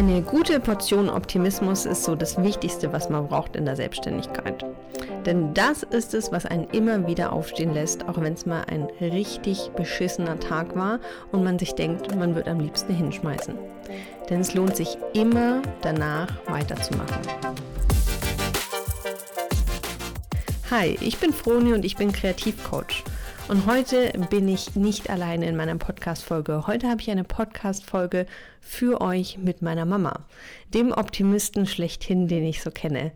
Eine gute Portion Optimismus ist so das Wichtigste, was man braucht in der Selbstständigkeit. Denn das ist es, was einen immer wieder aufstehen lässt, auch wenn es mal ein richtig beschissener Tag war und man sich denkt, man wird am liebsten hinschmeißen. Denn es lohnt sich immer danach weiterzumachen. Hi, ich bin Froni und ich bin Kreativcoach. Und heute bin ich nicht alleine in meiner Podcast-Folge. Heute habe ich eine Podcast-Folge für euch mit meiner Mama, dem Optimisten schlechthin, den ich so kenne.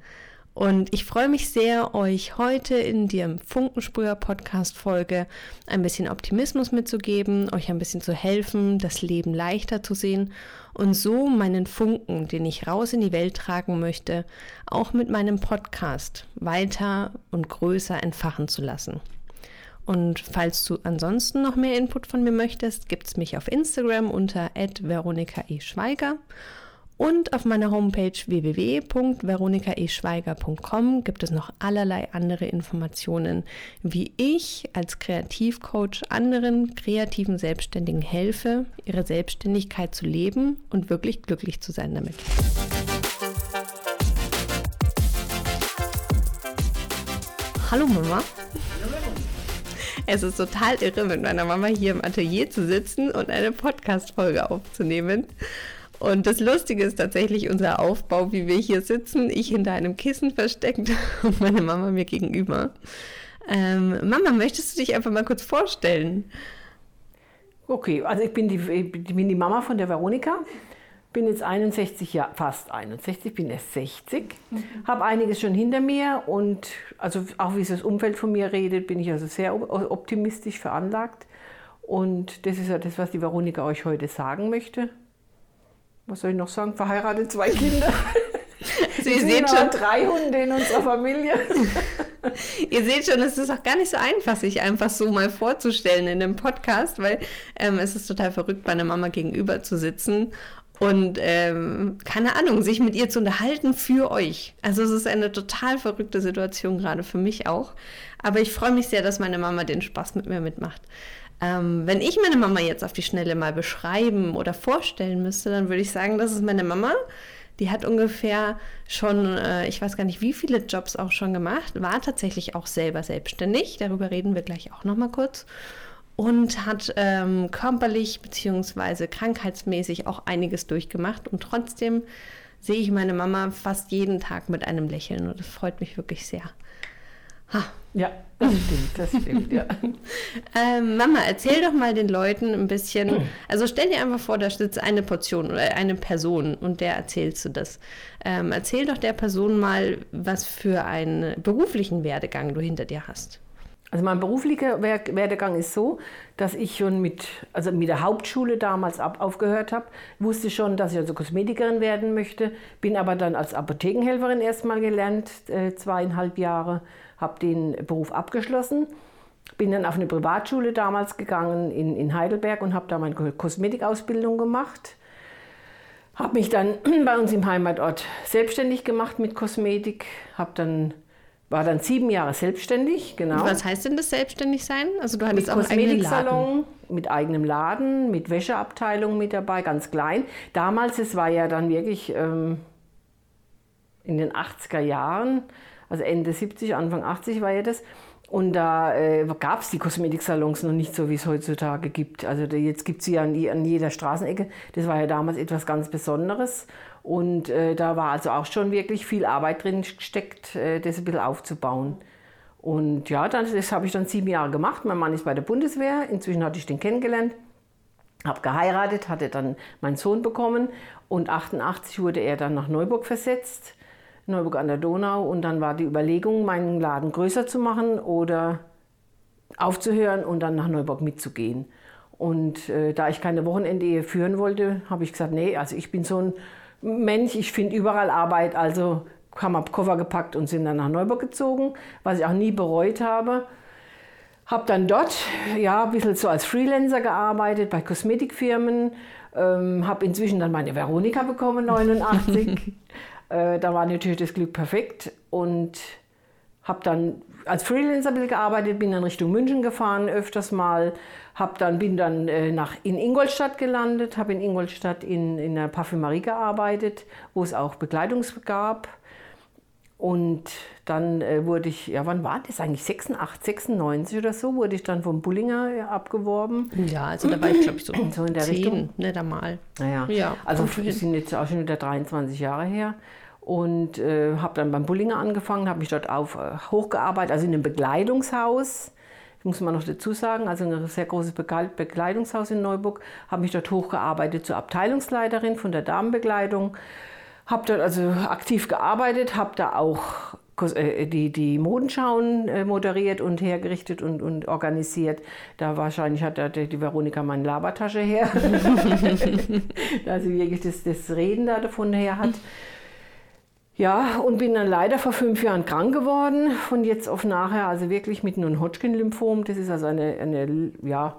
Und ich freue mich sehr, euch heute in der Funkensprüher Podcast Folge ein bisschen Optimismus mitzugeben, euch ein bisschen zu helfen, das Leben leichter zu sehen und so meinen Funken, den ich raus in die Welt tragen möchte, auch mit meinem Podcast weiter und größer entfachen zu lassen. Und falls du ansonsten noch mehr Input von mir möchtest, gibt es mich auf Instagram unter veronikaeschweiger. Und auf meiner Homepage www.veronikaeschweiger.com gibt es noch allerlei andere Informationen, wie ich als Kreativcoach anderen kreativen Selbstständigen helfe, ihre Selbstständigkeit zu leben und wirklich glücklich zu sein damit. Hallo Mama. Es ist total irre, mit meiner Mama hier im Atelier zu sitzen und eine Podcast-Folge aufzunehmen. Und das Lustige ist tatsächlich unser Aufbau, wie wir hier sitzen. Ich hinter einem Kissen versteckt und meine Mama mir gegenüber. Ähm, Mama, möchtest du dich einfach mal kurz vorstellen? Okay, also ich bin die, ich bin die Mama von der Veronika bin jetzt 61 Jahre, fast 61, bin erst 60, mhm. habe einiges schon hinter mir und also auch wie das Umfeld von mir redet, bin ich also sehr optimistisch veranlagt. Und das ist ja das, was die Veronika euch heute sagen möchte. Was soll ich noch sagen? Verheiratet, zwei Kinder. Also ihr seht schon drei Hunde in unserer Familie. ihr seht schon, es ist auch gar nicht so einfach, sich einfach so mal vorzustellen in einem Podcast, weil ähm, es ist total verrückt, bei einer Mama gegenüber zu sitzen und ähm, keine Ahnung, sich mit ihr zu unterhalten für euch. Also es ist eine total verrückte Situation gerade für mich auch. Aber ich freue mich sehr, dass meine Mama den Spaß mit mir mitmacht. Ähm, wenn ich meine Mama jetzt auf die Schnelle mal beschreiben oder vorstellen müsste, dann würde ich sagen, das ist meine Mama. Die hat ungefähr schon, äh, ich weiß gar nicht, wie viele Jobs auch schon gemacht, war tatsächlich auch selber selbstständig. Darüber reden wir gleich auch noch mal kurz und hat ähm, körperlich bzw. krankheitsmäßig auch einiges durchgemacht. Und trotzdem sehe ich meine Mama fast jeden Tag mit einem Lächeln und das freut mich wirklich sehr. Ha. Ja, das stimmt, das stimmt, ja. ähm, Mama, erzähl doch mal den Leuten ein bisschen, also stell dir einfach vor, da sitzt eine Portion oder eine Person und der erzählst du das. Ähm, erzähl doch der Person mal, was für einen beruflichen Werdegang du hinter dir hast. Also mein beruflicher Werdegang ist so, dass ich schon mit, also mit der Hauptschule damals ab, aufgehört habe, wusste schon, dass ich also Kosmetikerin werden möchte, bin aber dann als Apothekenhelferin erstmal gelernt, äh, zweieinhalb Jahre, habe den Beruf abgeschlossen, bin dann auf eine Privatschule damals gegangen in, in Heidelberg und habe da meine Kosmetikausbildung gemacht. Habe mich dann bei uns im Heimatort selbstständig gemacht mit Kosmetik, habe dann war dann sieben Jahre selbstständig, genau. Was heißt denn das selbstständig sein? Also du hattest mit auch Kosmetiksalon, mit eigenem Laden, mit Wäscheabteilung mit dabei, ganz klein. Damals, es war ja dann wirklich ähm, in den 80er Jahren, also Ende 70, Anfang 80 war ja das. Und da äh, gab es die Kosmetiksalons noch nicht so, wie es heutzutage gibt. Also da, jetzt gibt es sie ja an, an, jeder Straßenecke. Das war ja damals etwas ganz Besonderes. Und äh, da war also auch schon wirklich viel Arbeit drin gesteckt, äh, das ein bisschen aufzubauen. Und ja, dann, das habe ich dann sieben Jahre gemacht. Mein Mann ist bei der Bundeswehr. Inzwischen hatte ich den kennengelernt. Habe geheiratet, hatte dann meinen Sohn bekommen. Und 88 wurde er dann nach Neuburg versetzt. Neuburg an der Donau. Und dann war die Überlegung, meinen Laden größer zu machen oder aufzuhören und dann nach Neuburg mitzugehen. Und äh, da ich keine Wochenendehe führen wollte, habe ich gesagt, nee, also ich bin so ein Mensch, ich finde überall Arbeit, also haben wir Koffer gepackt und sind dann nach Neuburg gezogen, was ich auch nie bereut habe. Habe dann dort ja, ein bisschen so als Freelancer gearbeitet bei Kosmetikfirmen. Ähm, habe inzwischen dann meine Veronika bekommen, 89. äh, da war natürlich das Glück perfekt und habe dann als Freelancer gearbeitet, bin dann Richtung München gefahren öfters mal, hab dann, bin dann äh, nach, in Ingolstadt gelandet, habe in Ingolstadt in, in einer Parfümerie gearbeitet, wo es auch Bekleidung gab. Und dann äh, wurde ich, ja wann war das eigentlich, 86, 96 oder so, wurde ich dann vom Bullinger äh, abgeworben. Ja, also da war ich glaube ich so, so in der 10, Richtung. Nicht einmal. Naja, ja, also sind jetzt auch schon wieder 23 Jahre her und äh, habe dann beim Bullinger angefangen, habe mich dort auf, äh, hochgearbeitet, also in einem Bekleidungshaus. muss man noch dazu sagen, also ein sehr großes Bekleidungshaus in Neuburg, habe mich dort hochgearbeitet zur Abteilungsleiterin von der Damenbekleidung. Habe dort also aktiv gearbeitet, habe da auch äh, die, die Modenschauen äh, moderiert und hergerichtet und, und organisiert. Da wahrscheinlich hat da die Veronika meine Labertasche her, da sie wirklich das, das Reden da davon her hat. Ja, und bin dann leider vor fünf Jahren krank geworden, von jetzt auf nachher, also wirklich mit einem Hodgkin-Lymphom. Das ist also eine, eine ja,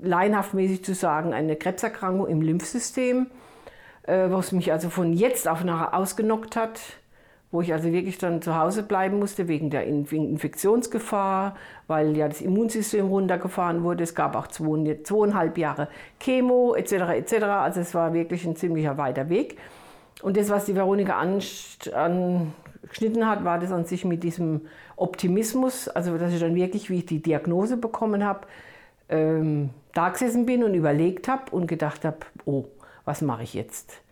laienhaftmäßig zu sagen, eine Krebserkrankung im Lymphsystem, äh, was mich also von jetzt auf nachher ausgenockt hat, wo ich also wirklich dann zu Hause bleiben musste wegen der Infektionsgefahr, weil ja das Immunsystem runtergefahren wurde. Es gab auch zwei, zweieinhalb Jahre Chemo etc. etc. Also es war wirklich ein ziemlicher weiter Weg. Und das, was die Veronika angeschnitten hat, war das an sich mit diesem Optimismus, also dass ich dann wirklich, wie ich die Diagnose bekommen habe, ähm, da gesessen bin und überlegt habe und gedacht habe, oh, was mache ich jetzt?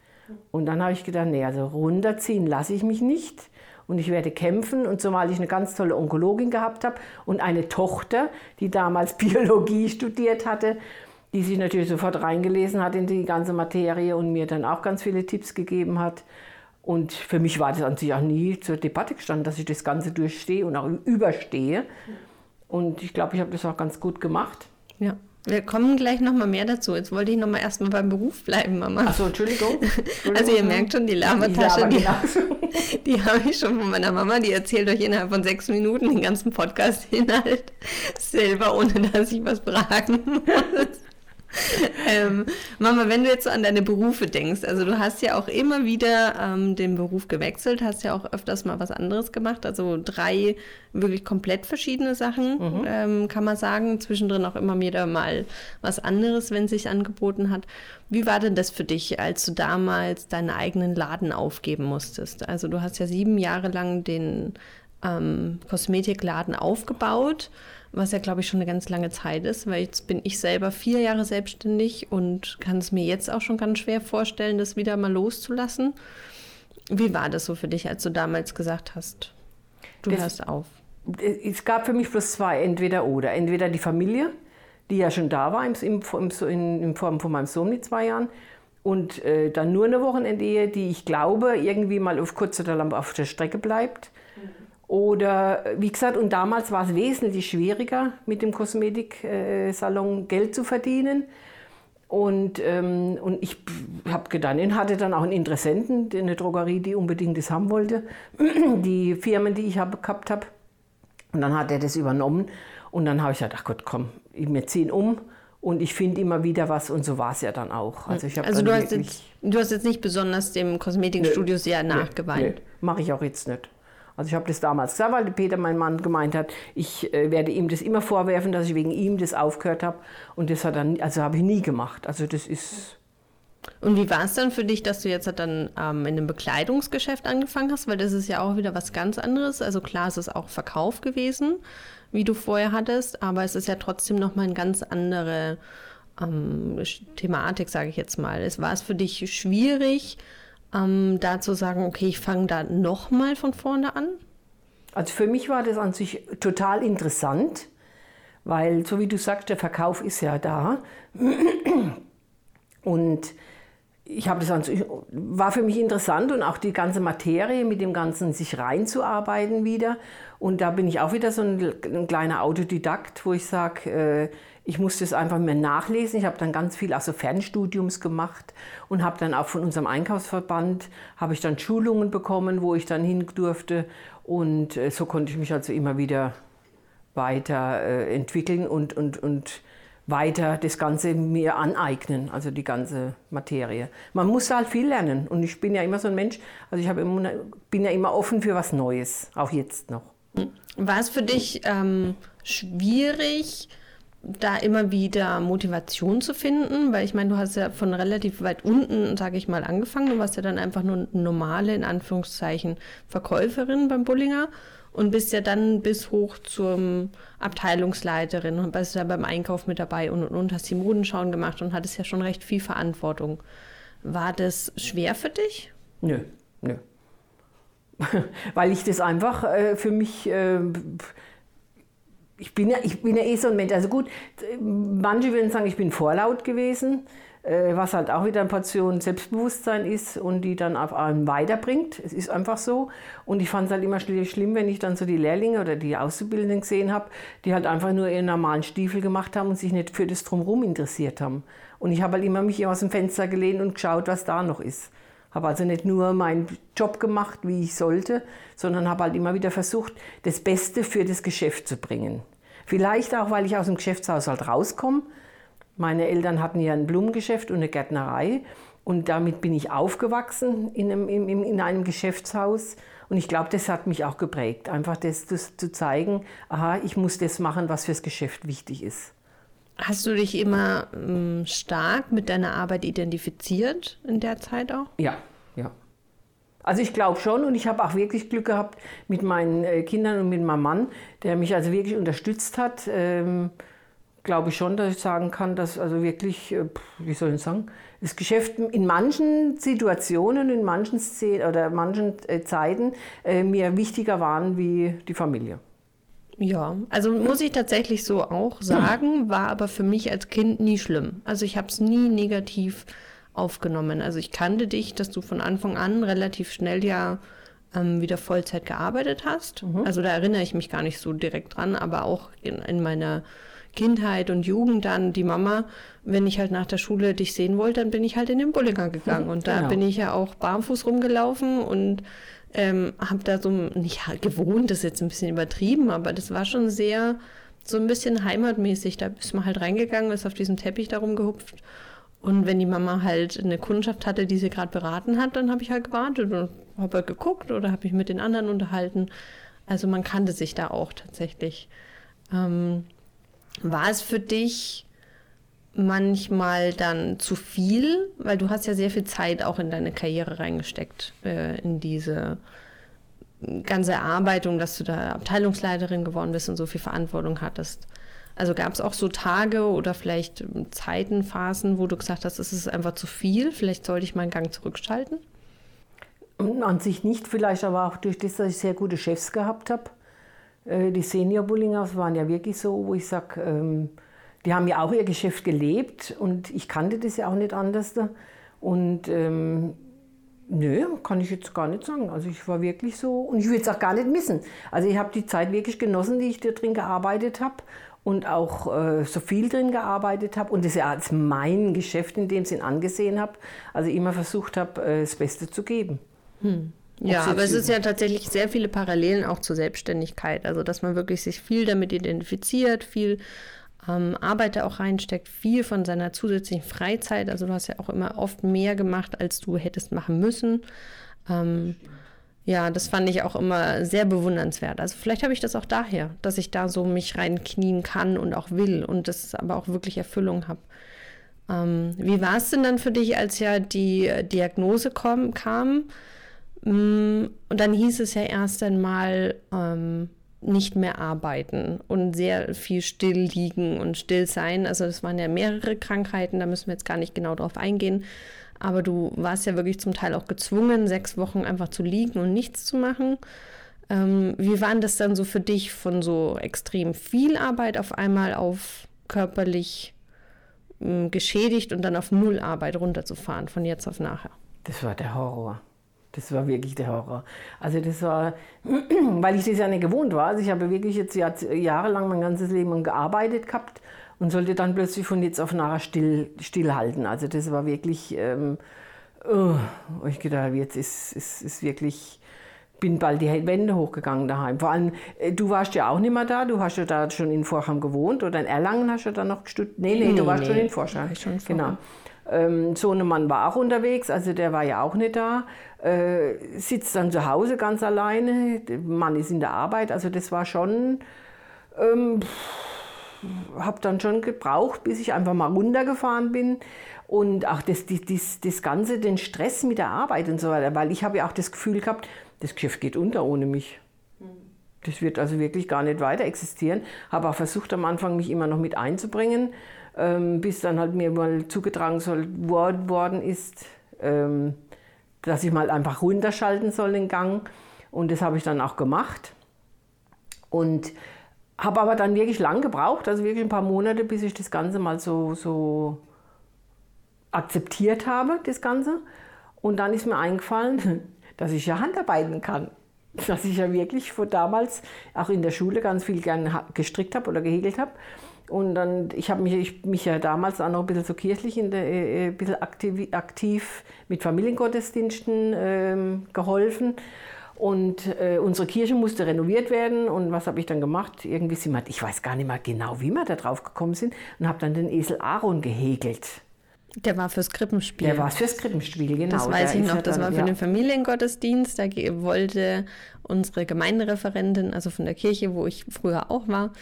Und dann habe ich gedacht, nee, also runterziehen lasse ich mich nicht und ich werde kämpfen. Und zumal ich eine ganz tolle Onkologin gehabt habe und eine Tochter, die damals Biologie studiert hatte, die sich natürlich sofort reingelesen hat in die ganze Materie und mir dann auch ganz viele Tipps gegeben hat. Und für mich war das an sich auch nie zur Debatte gestanden, dass ich das Ganze durchstehe und auch überstehe. Und ich glaube, ich habe das auch ganz gut gemacht. Ja. Wir kommen gleich nochmal mehr dazu. Jetzt wollte ich nochmal erstmal beim Beruf bleiben, Mama. Achso, Entschuldigung. Entschuldigung. Also ihr merkt schon, die Labertasche, die, die, die habe ich schon von meiner Mama. Die erzählt euch innerhalb von sechs Minuten den ganzen Podcast-Inhalt selber, ohne dass ich was fragen muss. ähm, Mama, wenn du jetzt so an deine Berufe denkst, also du hast ja auch immer wieder ähm, den Beruf gewechselt, hast ja auch öfters mal was anderes gemacht, also drei wirklich komplett verschiedene Sachen, mhm. ähm, kann man sagen. Zwischendrin auch immer wieder mal was anderes, wenn es sich angeboten hat. Wie war denn das für dich, als du damals deinen eigenen Laden aufgeben musstest? Also du hast ja sieben Jahre lang den ähm, Kosmetikladen aufgebaut was ja, glaube ich, schon eine ganz lange Zeit ist, weil jetzt bin ich selber vier Jahre selbstständig und kann es mir jetzt auch schon ganz schwer vorstellen, das wieder mal loszulassen. Wie war das so für dich, als du damals gesagt hast, du das, hörst auf? Es gab für mich bloß zwei, entweder oder. Entweder die Familie, die ja schon da war im, im, im, in Form von meinem Sohn mit zwei Jahren, und äh, dann nur eine Wochenendehe, die ich glaube, irgendwie mal auf kurz oder lang auf der Strecke bleibt. Oder wie gesagt, und damals war es wesentlich schwieriger, mit dem Kosmetiksalon Geld zu verdienen. Und, ähm, und ich habe gedacht, ich hatte dann auch einen Interessenten, eine Drogerie, die unbedingt das haben wollte. Die Firmen, die ich hab, gehabt habe. Und dann hat er das übernommen. Und dann habe ich gesagt, ach Gott, komm, wir ziehen um und ich finde immer wieder was und so war es ja dann auch. Also, ich also du, hast jetzt, du hast jetzt nicht besonders dem Kosmetikstudio sehr nachgeweint. Nee, nee, mache ich auch jetzt nicht. Also ich habe das damals gesagt, weil Peter, mein Mann, gemeint hat, ich äh, werde ihm das immer vorwerfen, dass ich wegen ihm das aufgehört habe. Und das hat dann, also habe ich nie gemacht. Also das ist. Und wie war es dann für dich, dass du jetzt dann ähm, in einem Bekleidungsgeschäft angefangen hast? Weil das ist ja auch wieder was ganz anderes. Also klar, es ist auch Verkauf gewesen, wie du vorher hattest, aber es ist ja trotzdem nochmal eine ganz andere ähm, Thematik, sage ich jetzt mal. Es war es für dich schwierig, ähm, da zu sagen, okay, ich fange da nochmal von vorne an? Also für mich war das an sich total interessant, weil so wie du sagst, der Verkauf ist ja da. Und ich habe das war für mich interessant und auch die ganze Materie mit dem Ganzen sich reinzuarbeiten wieder. Und da bin ich auch wieder so ein, ein kleiner Autodidakt, wo ich sage, äh, ich musste es einfach mehr nachlesen. Ich habe dann ganz viel also Fernstudiums gemacht und habe dann auch von unserem Einkaufsverband habe ich dann Schulungen bekommen, wo ich dann hin durfte und äh, so konnte ich mich also immer wieder weiter äh, entwickeln und, und, und weiter das Ganze mir aneignen, also die ganze Materie. Man muss halt viel lernen und ich bin ja immer so ein Mensch, also ich immer, bin ja immer offen für was Neues, auch jetzt noch. War es für dich ähm, schwierig, da immer wieder Motivation zu finden? Weil ich meine, du hast ja von relativ weit unten, sage ich mal, angefangen. Du warst ja dann einfach nur normale, in Anführungszeichen, Verkäuferin beim Bullinger und bist ja dann bis hoch zur Abteilungsleiterin und bist ja beim Einkauf mit dabei und, und, und hast die Modenschauen gemacht und hattest ja schon recht viel Verantwortung. War das schwer für dich? Nö, nö. Weil ich das einfach äh, für mich, äh, ich, bin ja, ich bin ja eh so ein Mensch. Also gut, manche würden sagen, ich bin vorlaut gewesen. Äh, was halt auch wieder eine Portion Selbstbewusstsein ist und die dann auf einen weiterbringt. Es ist einfach so. Und ich fand es halt immer schlimm, wenn ich dann so die Lehrlinge oder die Auszubildenden gesehen habe, die halt einfach nur ihren normalen Stiefel gemacht haben und sich nicht für das Drumherum interessiert haben. Und ich habe halt immer mich aus dem Fenster gelehnt und geschaut, was da noch ist. Habe also nicht nur meinen Job gemacht, wie ich sollte, sondern habe halt immer wieder versucht, das Beste für das Geschäft zu bringen. Vielleicht auch, weil ich aus dem Geschäftshaushalt rauskomme meine Eltern hatten ja ein Blumengeschäft und eine Gärtnerei und damit bin ich aufgewachsen in einem, in, in einem Geschäftshaus. Und ich glaube, das hat mich auch geprägt, einfach das, das zu zeigen, aha, ich muss das machen, was fürs Geschäft wichtig ist. Hast du dich immer ähm, stark mit deiner Arbeit identifiziert in der Zeit auch? Ja, ja. Also ich glaube schon und ich habe auch wirklich Glück gehabt mit meinen äh, Kindern und mit meinem Mann, der mich also wirklich unterstützt hat. Ähm, glaube ich schon, dass ich sagen kann, dass also wirklich, äh, wie soll ich sagen, das Geschäft in manchen Situationen, in manchen Szenen oder manchen äh, Zeiten äh, mir wichtiger waren wie die Familie. Ja, also muss ich tatsächlich so auch sagen, war aber für mich als Kind nie schlimm. Also ich habe es nie negativ aufgenommen. Also ich kannte dich, dass du von Anfang an relativ schnell ja ähm, wieder Vollzeit gearbeitet hast. Mhm. Also da erinnere ich mich gar nicht so direkt dran, aber auch in, in meiner Kindheit und Jugend dann die Mama, wenn ich halt nach der Schule dich sehen wollte, dann bin ich halt in den Bullinger gegangen. Und da genau. bin ich ja auch barfuß rumgelaufen und ähm, habe da so, nicht gewohnt, das ist jetzt ein bisschen übertrieben, aber das war schon sehr, so ein bisschen heimatmäßig. Da ist man halt reingegangen, ist auf diesem Teppich darum gehupft. Und wenn die Mama halt eine Kundschaft hatte, die sie gerade beraten hat, dann habe ich halt gewartet und habe halt geguckt oder habe mich mit den anderen unterhalten. Also man kannte sich da auch tatsächlich. Ähm, war es für dich manchmal dann zu viel? Weil du hast ja sehr viel Zeit auch in deine Karriere reingesteckt, äh, in diese ganze Erarbeitung, dass du da Abteilungsleiterin geworden bist und so viel Verantwortung hattest. Also gab es auch so Tage oder vielleicht Zeiten, Phasen, wo du gesagt hast, es ist einfach zu viel, vielleicht sollte ich meinen Gang zurückschalten? An sich nicht, vielleicht aber auch durch das, dass ich sehr gute Chefs gehabt habe die Senior Bullingers waren ja wirklich so, wo ich sage, ähm, die haben ja auch ihr Geschäft gelebt und ich kannte das ja auch nicht anders. Und ähm, nö, kann ich jetzt gar nicht sagen. Also ich war wirklich so und ich würde es auch gar nicht missen. Also ich habe die Zeit wirklich genossen, die ich da drin gearbeitet habe und auch äh, so viel drin gearbeitet habe und das ja als mein Geschäft in dem Sinn angesehen habe. Also immer versucht habe, äh, das Beste zu geben. Hm. Ja, aber es ist ja tatsächlich sehr viele Parallelen auch zur Selbstständigkeit. Also, dass man wirklich sich viel damit identifiziert, viel ähm, Arbeit da auch reinsteckt, viel von seiner zusätzlichen Freizeit. Also, du hast ja auch immer oft mehr gemacht, als du hättest machen müssen. Ähm, ja, das fand ich auch immer sehr bewundernswert. Also, vielleicht habe ich das auch daher, dass ich da so mich reinknien kann und auch will und das aber auch wirklich Erfüllung habe. Ähm, wie war es denn dann für dich, als ja die Diagnose kom kam? Mm, und dann hieß es ja erst einmal ähm, nicht mehr arbeiten und sehr viel still liegen und still sein. Also das waren ja mehrere Krankheiten, da müssen wir jetzt gar nicht genau drauf eingehen. Aber du warst ja wirklich zum Teil auch gezwungen, sechs Wochen einfach zu liegen und nichts zu machen. Ähm, wie war das dann so für dich von so extrem viel Arbeit auf einmal auf körperlich äh, geschädigt und dann auf Null Arbeit runterzufahren von jetzt auf nachher? Das war der Horror. Das war wirklich der Horror. Also das war, weil ich das ja nicht gewohnt war. Also ich habe wirklich jetzt jahrelang mein ganzes Leben gearbeitet gehabt und sollte dann plötzlich von jetzt auf nachher still, stillhalten. Also das war wirklich, ähm, oh, ich gedacht, jetzt ist, ist, ist wirklich, bin bald die Wände hochgegangen daheim. Vor allem, äh, du warst ja auch nicht mehr da, du hast ja da schon in Vorham gewohnt oder in Erlangen hast du da noch gestudiert. Nee, nee, du warst nee, schon in Vorham. Schon genau. Ähm, Sohnemann war auch unterwegs, also der war ja auch nicht da. Äh, sitzt dann zu Hause ganz alleine. Der Mann ist in der Arbeit, also das war schon. Ähm, habe dann schon gebraucht, bis ich einfach mal runtergefahren bin. Und auch das, das, das Ganze, den Stress mit der Arbeit und so weiter, weil ich habe ja auch das Gefühl gehabt, das Geschäft geht unter ohne mich. Das wird also wirklich gar nicht weiter existieren. Habe auch versucht am Anfang, mich immer noch mit einzubringen, bis dann halt mir mal zugetragen soll, worden ist, ähm, dass ich mal einfach runterschalten soll den Gang. Und das habe ich dann auch gemacht. Und habe aber dann wirklich lang gebraucht, also wirklich ein paar Monate, bis ich das Ganze mal so, so akzeptiert habe, das Ganze. Und dann ist mir eingefallen, dass ich ja Handarbeiten kann. Dass ich ja wirklich von damals auch in der Schule ganz viel gern gestrickt habe oder gehegelt habe. Und dann, ich habe mich, ich, mich ja damals auch noch ein bisschen so kirchlich, in der, äh, ein bisschen aktiv, aktiv mit Familiengottesdiensten äh, geholfen. Und äh, unsere Kirche musste renoviert werden. Und was habe ich dann gemacht? Irgendwie sind wir, ich weiß gar nicht mehr genau, wie wir da drauf gekommen sind, und habe dann den Esel Aaron gehegelt. Der war fürs Krippenspiel. Der war fürs Krippenspiel, genau. Das weiß ich noch. Das dann, war für ja. den Familiengottesdienst. Da wollte unsere Gemeindereferentin, also von der Kirche, wo ich früher auch war,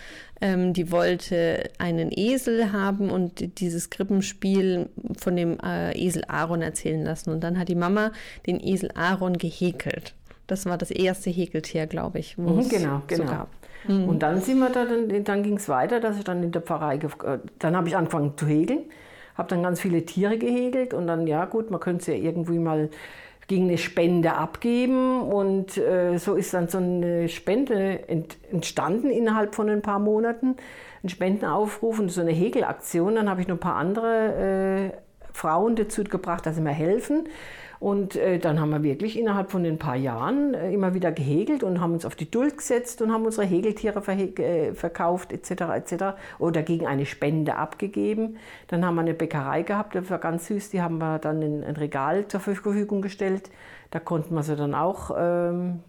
ähm, die wollte einen Esel haben und dieses Krippenspiel von dem äh, Esel Aaron erzählen lassen. Und dann hat die Mama den Esel Aaron gehäkelt. Das war das erste Häkeltier, glaube ich. Mhm, genau, genau. So gab. Mhm. Und dann sind wir da, dann, dann ging es weiter, dass ich dann in der Pfarrei, äh, dann habe ich angefangen zu häkeln, habe dann ganz viele Tiere gehäkelt und dann, ja gut, man könnte es ja irgendwie mal gegen eine Spende abgeben und äh, so ist dann so eine Spende ent, entstanden innerhalb von ein paar Monaten, ein Spendenaufruf und so eine Häkelaktion. Dann habe ich noch ein paar andere äh, Frauen dazu gebracht, dass sie mir helfen. Und äh, dann haben wir wirklich innerhalb von ein paar Jahren äh, immer wieder gehegelt und haben uns auf die Duld gesetzt und haben unsere Hegeltiere äh, verkauft etc. etc. oder gegen eine Spende abgegeben. Dann haben wir eine Bäckerei gehabt, das war ganz süß, die haben wir dann in ein Regal zur Verfügung gestellt. Da konnten wir sie dann auch ähm,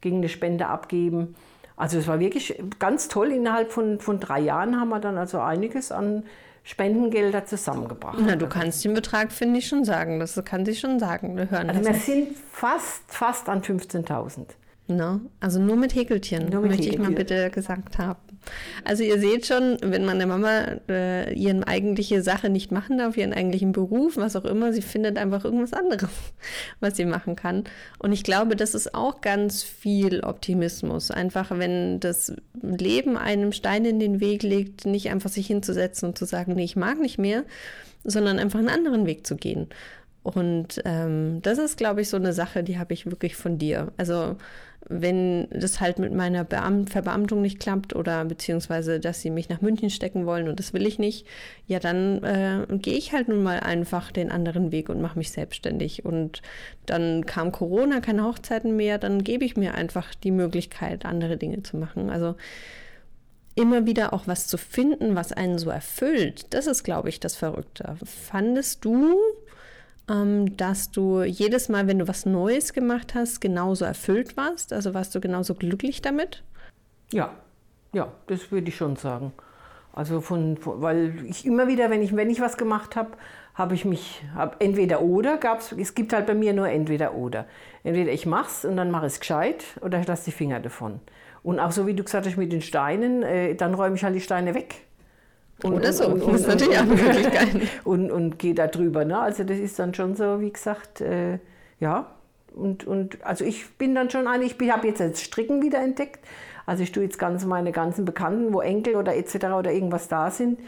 gegen eine Spende abgeben. Also es war wirklich ganz toll. Innerhalb von, von drei Jahren haben wir dann also einiges an Spendengelder zusammengebracht. Na, du kannst den Betrag, finde ich, schon sagen. Das kann sich schon sagen. Wir hören also wir sind fast, fast an 15.000. No, also nur mit Häkeltieren, nur mit möchte Häkeltieren. ich mal bitte gesagt haben. Also ihr seht schon, wenn meine Mama äh, ihren eigentliche Sache nicht machen darf, ihren eigentlichen Beruf, was auch immer, sie findet einfach irgendwas anderes, was sie machen kann. Und ich glaube, das ist auch ganz viel Optimismus. Einfach, wenn das Leben einem Stein in den Weg legt, nicht einfach sich hinzusetzen und zu sagen, nee, ich mag nicht mehr, sondern einfach einen anderen Weg zu gehen. Und ähm, das ist, glaube ich, so eine Sache, die habe ich wirklich von dir. Also wenn das halt mit meiner Beamt Verbeamtung nicht klappt oder beziehungsweise, dass sie mich nach München stecken wollen und das will ich nicht, ja, dann äh, gehe ich halt nun mal einfach den anderen Weg und mache mich selbstständig. Und dann kam Corona, keine Hochzeiten mehr, dann gebe ich mir einfach die Möglichkeit, andere Dinge zu machen. Also immer wieder auch was zu finden, was einen so erfüllt, das ist, glaube ich, das Verrückte. Fandest du, dass du jedes Mal, wenn du was Neues gemacht hast, genauso erfüllt warst? Also warst du genauso glücklich damit? Ja, ja, das würde ich schon sagen. Also von, von, weil ich immer wieder, wenn ich, wenn ich was gemacht habe, habe ich mich, hab entweder oder gab's, es gibt halt bei mir nur entweder oder. Entweder ich mach's und dann mache ich es gescheit oder ich lasse die Finger davon. Und auch so wie du gesagt hast mit den Steinen, äh, dann räume ich halt die Steine weg. Und, Oder so, und, und, ist natürlich auch eine Möglichkeit. Und, und gehe da drüber. Ne? Also das ist dann schon so, wie gesagt, äh, ja. Und, und also ich bin dann schon eine, ich habe jetzt das Stricken wieder entdeckt. Also ich tue jetzt ganz meine ganzen Bekannten, wo Enkel oder etc. oder irgendwas da sind,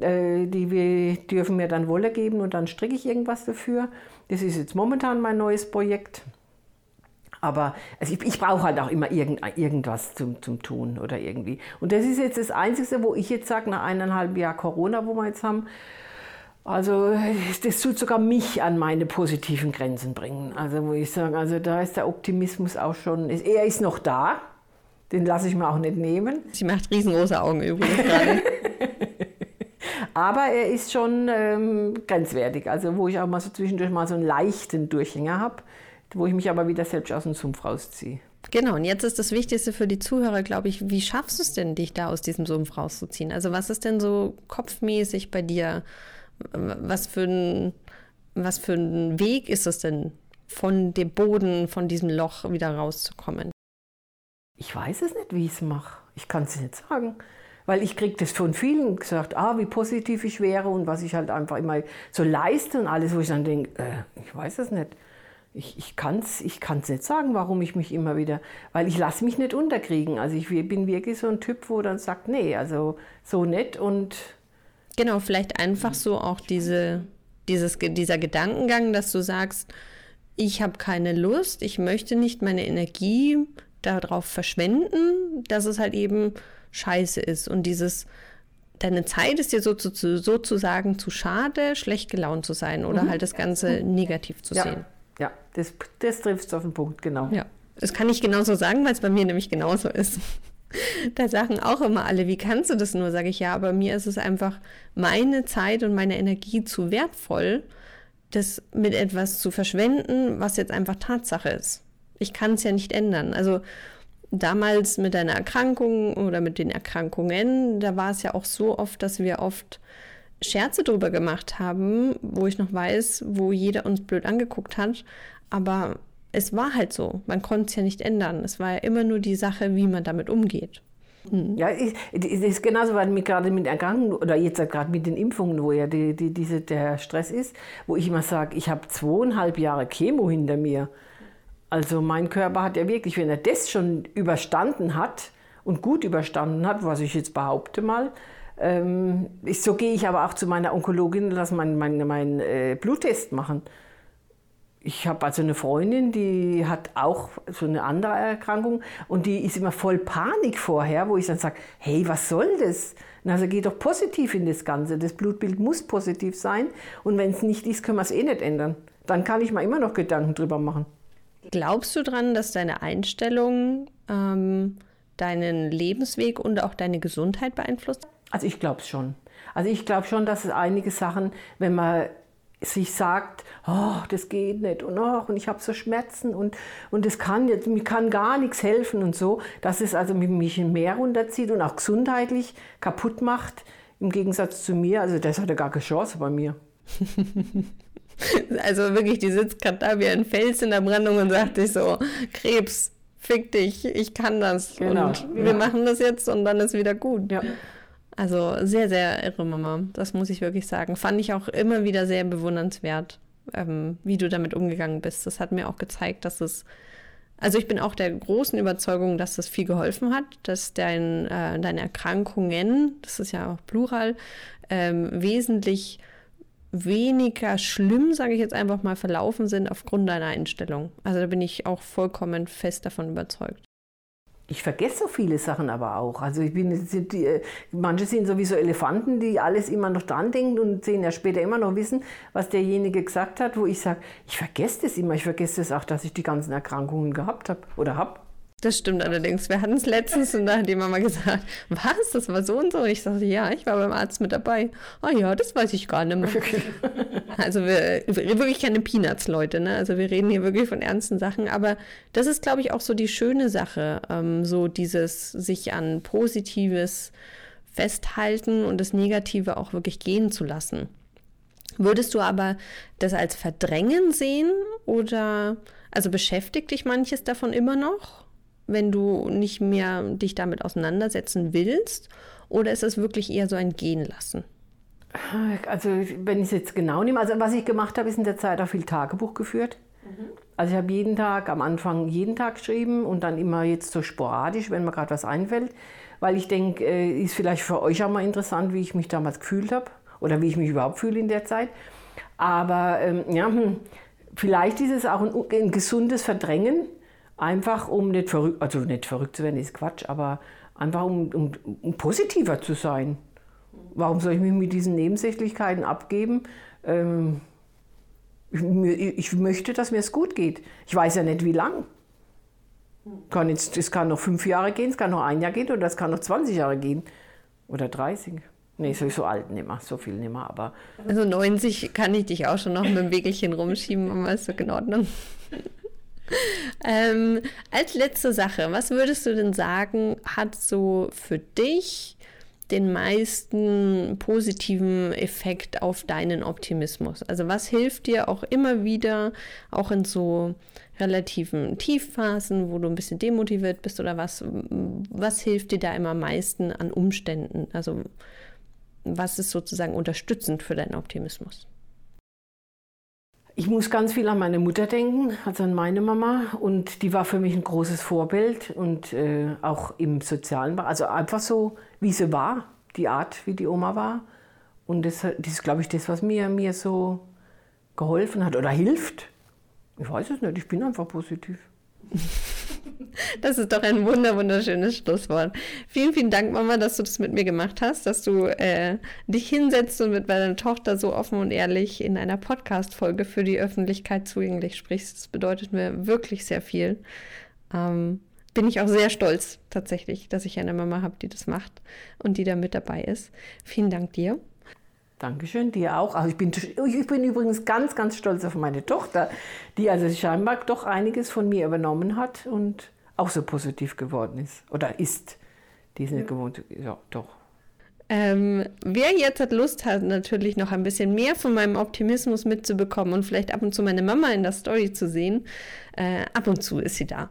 äh, die wir, dürfen mir dann Wolle geben und dann stricke ich irgendwas dafür. Das ist jetzt momentan mein neues Projekt. Aber also ich, ich brauche halt auch immer irgend, irgendwas zum, zum Tun oder irgendwie. Und das ist jetzt das Einzige, wo ich jetzt sage, nach eineinhalb Jahr Corona, wo wir jetzt haben, also das tut sogar mich an meine positiven Grenzen bringen. Also wo ich sage, also da ist der Optimismus auch schon, er ist noch da, den lasse ich mir auch nicht nehmen. Sie macht riesengroße Augen übrigens gerade. Aber er ist schon ähm, grenzwertig, also wo ich auch mal so zwischendurch mal so einen leichten Durchhänger habe wo ich mich aber wieder selbst aus dem Sumpf rausziehe. Genau, und jetzt ist das Wichtigste für die Zuhörer, glaube ich, wie schaffst du es denn, dich da aus diesem Sumpf rauszuziehen? Also was ist denn so kopfmäßig bei dir? Was für ein, was für ein Weg ist es denn, von dem Boden, von diesem Loch wieder rauszukommen? Ich weiß es nicht, wie ich es mache. Ich kann es nicht sagen. Weil ich kriege das von vielen gesagt, ah, wie positiv ich wäre und was ich halt einfach immer so leiste und alles, wo ich dann denke, äh, ich weiß es nicht. Ich, ich kann es ich kann's nicht sagen, warum ich mich immer wieder, weil ich lasse mich nicht unterkriegen. Also ich bin wirklich so ein Typ, wo dann sagt, nee, also so nett und... Genau, vielleicht einfach so auch diese, dieses, dieser Gedankengang, dass du sagst, ich habe keine Lust, ich möchte nicht meine Energie darauf verschwenden, dass es halt eben scheiße ist. Und dieses, deine Zeit ist dir so zu, sozusagen zu schade, schlecht gelaunt zu sein oder mhm. halt das Ganze negativ zu ja. sehen. Ja, das, das trifft es auf den Punkt, genau. Ja, das kann ich genauso sagen, weil es bei mir nämlich genauso ist. Da sagen auch immer alle, wie kannst du das nur? Sage ich ja, aber mir ist es einfach meine Zeit und meine Energie zu wertvoll, das mit etwas zu verschwenden, was jetzt einfach Tatsache ist. Ich kann es ja nicht ändern. Also damals mit deiner Erkrankung oder mit den Erkrankungen, da war es ja auch so oft, dass wir oft Scherze drüber gemacht haben, wo ich noch weiß, wo jeder uns blöd angeguckt hat. Aber es war halt so. Man konnte es ja nicht ändern. Es war ja immer nur die Sache, wie man damit umgeht. Hm. Ja, es ist genauso, weil mir gerade mit Erkrankungen oder jetzt gerade mit den Impfungen, wo ja die, die, diese, der Stress ist, wo ich immer sage, ich habe zweieinhalb Jahre Chemo hinter mir. Also mein Körper hat ja wirklich, wenn er das schon überstanden hat und gut überstanden hat, was ich jetzt behaupte mal, ich, so gehe ich aber auch zu meiner Onkologin und lasse meinen mein, mein, äh, Bluttest machen. Ich habe also eine Freundin, die hat auch so eine andere Erkrankung und die ist immer voll Panik vorher, wo ich dann sage, hey, was soll das? Also geh doch positiv in das Ganze. Das Blutbild muss positiv sein und wenn es nicht ist, können wir es eh nicht ändern. Dann kann ich mir immer noch Gedanken drüber machen. Glaubst du dran, dass deine Einstellung ähm, deinen Lebensweg und auch deine Gesundheit beeinflusst? Also ich glaube es schon. Also ich glaube schon, dass es einige Sachen, wenn man sich sagt, oh, das geht nicht und, oh, und ich habe so Schmerzen und, und das kann jetzt, mir kann gar nichts helfen und so, dass es also mich mehr runterzieht und auch gesundheitlich kaputt macht, im Gegensatz zu mir. Also das hatte gar keine Chance bei mir. also wirklich, die sitzt gerade da wie ein Fels in der Brandung und sagt sich so, Krebs, fick dich, ich kann das. Genau, und ja. wir machen das jetzt und dann ist wieder gut. Ja. Also sehr, sehr irre Mama. Das muss ich wirklich sagen. Fand ich auch immer wieder sehr bewundernswert, ähm, wie du damit umgegangen bist. Das hat mir auch gezeigt, dass es. Also ich bin auch der großen Überzeugung, dass das viel geholfen hat, dass dein, äh, deine Erkrankungen, das ist ja auch Plural, ähm, wesentlich weniger schlimm, sage ich jetzt einfach mal, verlaufen sind aufgrund deiner Einstellung. Also da bin ich auch vollkommen fest davon überzeugt. Ich vergesse so viele Sachen aber auch. Also ich bin, die, manche sind sowieso Elefanten, die alles immer noch dran denken und zehn Jahre später immer noch wissen, was derjenige gesagt hat, wo ich sage, ich vergesse das immer. Ich vergesse das auch, dass ich die ganzen Erkrankungen gehabt habe oder habe. Das stimmt allerdings. Wir hatten es letztens und da hat die Mama gesagt, was, das war so und so. Und ich sagte, ja, ich war beim Arzt mit dabei. Ah oh ja, das weiß ich gar nicht mehr. also wir, wirklich keine Peanuts, Leute. Ne? Also wir reden hier wirklich von ernsten Sachen. Aber das ist, glaube ich, auch so die schöne Sache. Ähm, so dieses sich an Positives festhalten und das Negative auch wirklich gehen zu lassen. Würdest du aber das als Verdrängen sehen oder also beschäftigt dich manches davon immer noch? Wenn du nicht mehr dich damit auseinandersetzen willst? Oder ist es wirklich eher so ein Gehen lassen? Also, wenn ich es jetzt genau nehme, also was ich gemacht habe, ist in der Zeit auch viel Tagebuch geführt. Mhm. Also ich habe jeden Tag, am Anfang jeden Tag geschrieben und dann immer jetzt so sporadisch, wenn mir gerade was einfällt. Weil ich denke, äh, ist vielleicht für euch auch mal interessant, wie ich mich damals gefühlt habe oder wie ich mich überhaupt fühle in der Zeit. Aber ähm, ja, hm, vielleicht ist es auch ein, ein gesundes Verdrängen Einfach um nicht verrückt, also nicht verrückt zu werden, ist Quatsch, aber einfach um, um, um positiver zu sein. Warum soll ich mich mit diesen Nebensächlichkeiten abgeben? Ähm, ich, ich, möchte, dass mir es gut geht. Ich weiß ja nicht, wie lang. Kann jetzt, es kann noch fünf Jahre gehen, es kann noch ein Jahr gehen oder es kann noch 20 Jahre gehen. Oder 30. Nee, so alt nicht mehr, so viel nicht mehr, aber. Also 90 kann ich dich auch schon noch mit dem Wegelchen rumschieben, aber ist doch in Ordnung. ähm, als letzte Sache, was würdest du denn sagen, hat so für dich den meisten positiven Effekt auf deinen Optimismus? Also was hilft dir auch immer wieder, auch in so relativen Tiefphasen, wo du ein bisschen demotiviert bist oder was, was hilft dir da immer am meisten an Umständen? Also was ist sozusagen unterstützend für deinen Optimismus? Ich muss ganz viel an meine Mutter denken, also an meine Mama. Und die war für mich ein großes Vorbild und äh, auch im sozialen. Also einfach so, wie sie war, die Art, wie die Oma war. Und das, das ist, glaube ich, das, was mir, mir so geholfen hat oder hilft. Ich weiß es nicht, ich bin einfach positiv. Das ist doch ein wunder wunderschönes Schlusswort. Vielen, vielen Dank, Mama, dass du das mit mir gemacht hast, dass du äh, dich hinsetzt und mit meiner Tochter so offen und ehrlich in einer Podcast-Folge für die Öffentlichkeit zugänglich sprichst. Das bedeutet mir wirklich sehr viel. Ähm, bin ich auch sehr stolz tatsächlich, dass ich eine Mama habe, die das macht und die da mit dabei ist. Vielen Dank dir. Dankeschön, dir auch. Also ich, bin, ich bin übrigens ganz, ganz stolz auf meine Tochter, die also scheinbar doch einiges von mir übernommen hat und auch so positiv geworden ist. Oder ist. Die ist nicht ja. gewohnt. Ja, doch. Ähm, wer jetzt hat Lust hat, natürlich noch ein bisschen mehr von meinem Optimismus mitzubekommen und vielleicht ab und zu meine Mama in der Story zu sehen, äh, ab und zu ist sie da.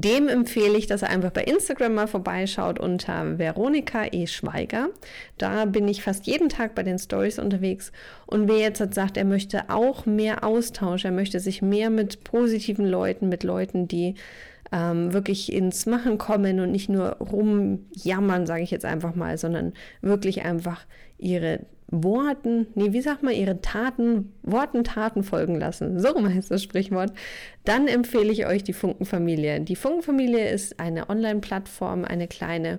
Dem empfehle ich, dass er einfach bei Instagram mal vorbeischaut unter Veronika E. Schweiger. Da bin ich fast jeden Tag bei den Stories unterwegs. Und wer jetzt hat sagt, er möchte auch mehr Austausch, er möchte sich mehr mit positiven Leuten, mit Leuten, die ähm, wirklich ins Machen kommen und nicht nur rumjammern, sage ich jetzt einfach mal, sondern wirklich einfach ihre Worten, nee, wie sagt man, ihre Taten, Worten Taten folgen lassen. So heißt das Sprichwort. Dann empfehle ich euch die Funkenfamilie. Die Funkenfamilie ist eine Online-Plattform, eine kleine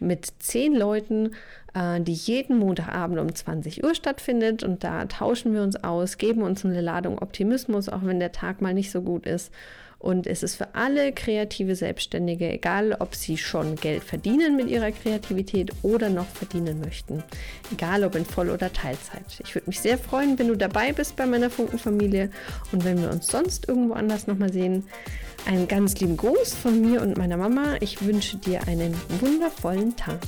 mit zehn Leuten, äh, die jeden Montagabend um 20 Uhr stattfindet. Und da tauschen wir uns aus, geben uns eine Ladung Optimismus, auch wenn der Tag mal nicht so gut ist. Und es ist für alle kreative Selbstständige, egal ob sie schon Geld verdienen mit ihrer Kreativität oder noch verdienen möchten. Egal ob in Voll- oder Teilzeit. Ich würde mich sehr freuen, wenn du dabei bist bei meiner Funkenfamilie und wenn wir uns sonst irgendwo anders nochmal sehen. Einen ganz lieben Gruß von mir und meiner Mama. Ich wünsche dir einen wundervollen Tag.